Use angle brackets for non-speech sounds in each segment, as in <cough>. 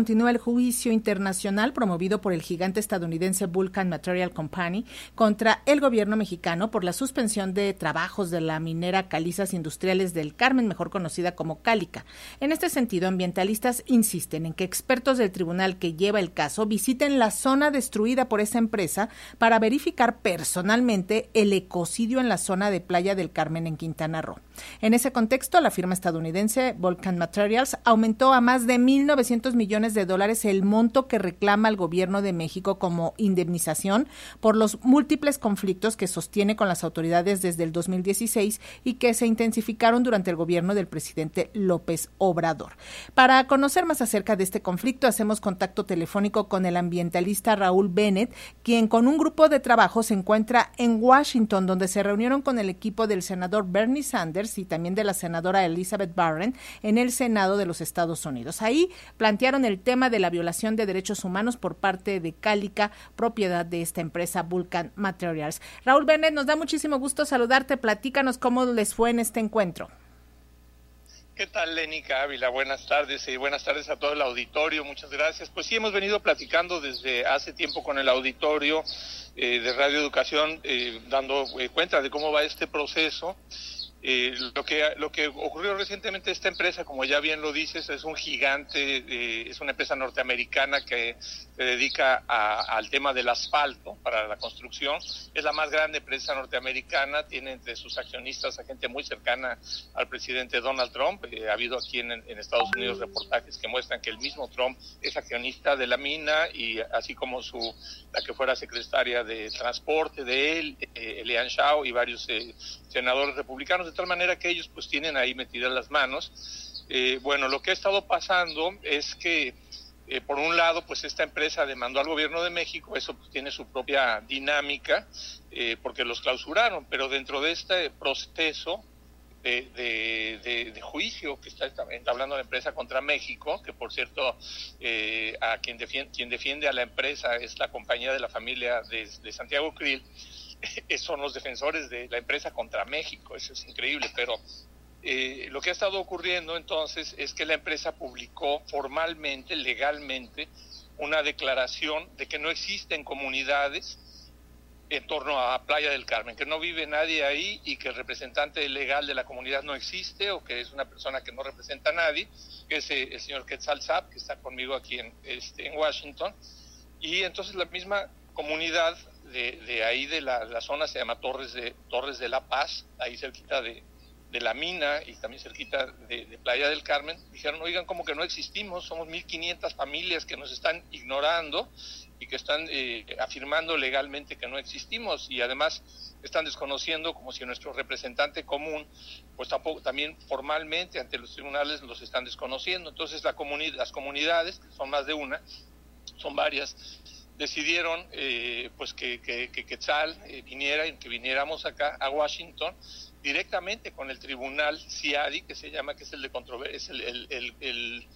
Continúa el juicio internacional promovido por el gigante estadounidense Vulcan Material Company contra el gobierno mexicano por la suspensión de trabajos de la minera Calizas Industriales del Carmen, mejor conocida como Cálica. En este sentido, ambientalistas insisten en que expertos del tribunal que lleva el caso visiten la zona destruida por esa empresa para verificar personalmente el ecocidio en la zona de Playa del Carmen en Quintana Roo. En ese contexto, la firma estadounidense Vulcan Materials aumentó a más de 1.900 millones de dólares el monto que reclama el gobierno de México como indemnización por los múltiples conflictos que sostiene con las autoridades desde el 2016 y que se intensificaron durante el gobierno del presidente López Obrador. Para conocer más acerca de este conflicto, hacemos contacto telefónico con el ambientalista Raúl Bennett, quien con un grupo de trabajo se encuentra en Washington, donde se reunieron con el equipo del senador Bernie Sanders y también de la senadora Elizabeth Warren en el Senado de los Estados Unidos. Ahí plantearon el tema de la violación de derechos humanos por parte de Cálica, propiedad de esta empresa Vulcan Materials. Raúl Bennett, nos da muchísimo gusto saludarte. Platícanos cómo les fue en este encuentro. ¿Qué tal, Lenica Ávila? Buenas tardes y buenas tardes a todo el auditorio. Muchas gracias. Pues sí, hemos venido platicando desde hace tiempo con el auditorio eh, de Radio Educación, eh, dando eh, cuenta de cómo va este proceso. Eh, lo, que, lo que ocurrió recientemente, esta empresa, como ya bien lo dices, es un gigante, eh, es una empresa norteamericana que se dedica al tema del asfalto para la construcción. Es la más grande empresa norteamericana, tiene entre sus accionistas a gente muy cercana al presidente Donald Trump. Eh, ha habido aquí en, Estados Unidos reportajes que muestran que el mismo Trump es accionista de la mina y así como su la que fuera secretaria de transporte de él, Elian Shaw y varios senadores republicanos de tal manera que ellos pues tienen ahí metidas las manos. Eh, bueno, lo que ha estado pasando es que eh, por un lado, pues esta empresa demandó al gobierno de México, eso pues, tiene su propia dinámica, eh, porque los clausuraron, pero dentro de este proceso de, juicio que está entablando la empresa contra México, que por cierto, a quien defiende, quien defiende a la empresa es la compañía de la familia de, de Santiago Krill, <laughs> son los defensores de la empresa contra México, eso es increíble, pero eh, lo que ha estado ocurriendo entonces es que la empresa publicó formalmente, legalmente, una declaración de que no existen comunidades en torno a Playa del Carmen, que no vive nadie ahí y que el representante legal de la comunidad no existe o que es una persona que no representa a nadie, que es eh, el señor Quetzal Zap, que está conmigo aquí en, este, en Washington. Y entonces la misma comunidad de, ahí de la, zona se llama Torres de, Torres de la Paz, ahí cerquita de, la mina y también cerquita de, Playa del Carmen, dijeron, oigan, como que no existimos, somos 1.500 familias que nos están ignorando y que están eh, afirmando legalmente que no existimos y además están desconociendo como si nuestro representante común, pues tampoco, también formalmente ante los tribunales los están desconociendo. Entonces la comunidad, las comunidades, que son más de una, son varias, decidieron eh, pues que, que, que eh, viniera y que viniéramos acá a Washington directamente con el tribunal CIADI, que se llama, que es el de controversia, es, el,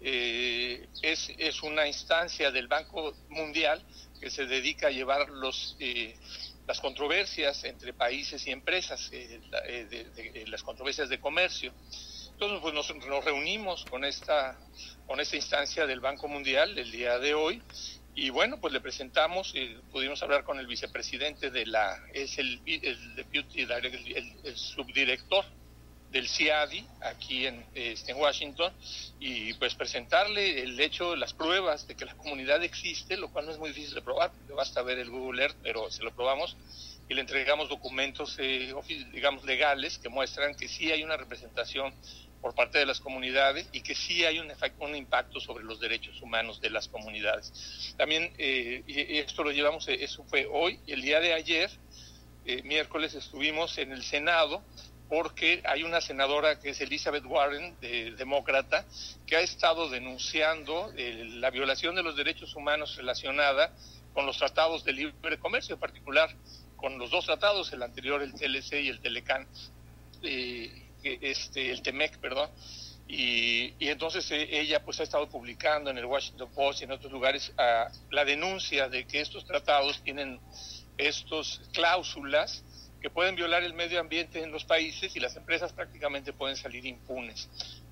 eh, es, es, una instancia del Banco Mundial que se dedica a llevar los, las controversias entre países y empresas, las controversias de comercio. Entonces, pues nos, nos, reunimos con esta, con esta instancia del Banco Mundial el día de hoy y bueno, pues le presentamos, y pudimos hablar con el vicepresidente de la, es el, el, subdirector del CIADI aquí en, este, en Washington y pues presentarle el hecho, las pruebas de que la comunidad existe, lo cual no es muy difícil de probar, basta ver el Google Earth, pero se lo probamos y le entregamos documentos, eh, digamos, legales que muestran que sí hay una representación por parte de las comunidades y que sí hay un, un impacto sobre los derechos humanos de las comunidades. También, eh, y esto lo llevamos, eh, eso fue hoy, el día de ayer, eh, miércoles, estuvimos en el Senado porque hay una senadora que es Elizabeth Warren, de, demócrata, que ha estado denunciando la violación de los derechos humanos relacionada con los tratados de libre comercio, en particular con los dos tratados, el anterior, el TLC y el Telecan. Eh, este, el TEMEC, perdón, y, entonces eh, ella pues ha estado publicando en el Washington Post y en otros lugares ah, la denuncia de que estos tratados tienen estos cláusulas que pueden violar el medio ambiente en los países y las empresas prácticamente pueden salir impunes.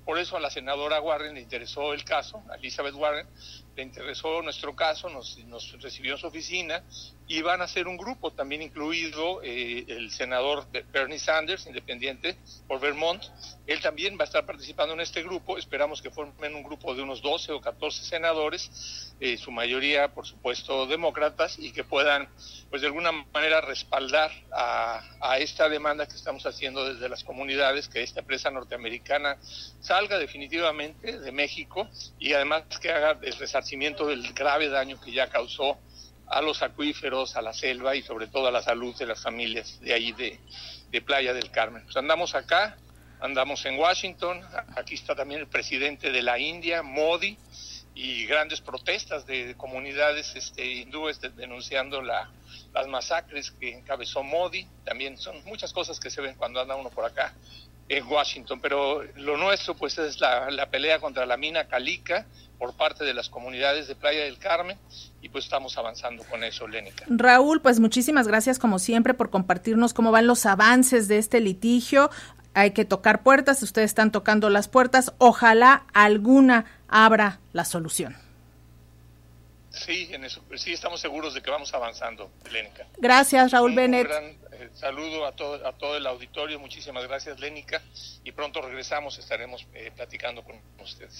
Por eso a la senadora Warren le interesó el caso, a Elizabeth Warren, le interesó nuestro caso, nos, recibió en su oficina y van a hacer un grupo, también incluido eh, el senador Bernie Sanders, independiente por Vermont. Él también va a estar participando en este grupo. Esperamos que formen un grupo de unos 12 o 14 senadores, eh, su mayoría, por supuesto, demócratas, y que puedan, pues de alguna manera, respaldar a, a esta demanda que estamos haciendo desde las comunidades, que esta empresa norteamericana salga definitivamente de México y además que haga el resarcimiento del grave daño que ya causó a los acuíferos, a la selva y sobre todo a la salud de las familias de ahí de, Playa del Carmen. Pues andamos acá, andamos en Washington, aquí está también el presidente de la India, Modi, y grandes protestas de comunidades este, hindúes denunciando la, las masacres que encabezó Modi. También son muchas cosas que se ven cuando anda uno por acá en Washington, pero lo nuestro pues es la, la, pelea contra la mina Calica por parte de las comunidades de Playa del Carmen y pues estamos avanzando con eso, Lénica. Raúl, pues muchísimas gracias como siempre por compartirnos cómo van los avances de este litigio. Hay que tocar puertas, ustedes están tocando las puertas, ojalá alguna abra la solución. Sí, en eso, sí estamos seguros de que vamos avanzando, Lénica. Gracias, Raúl Bennett. Eh, saludo a todo, a todo el auditorio, muchísimas gracias, Lénica, y pronto regresamos, estaremos eh, platicando con ustedes.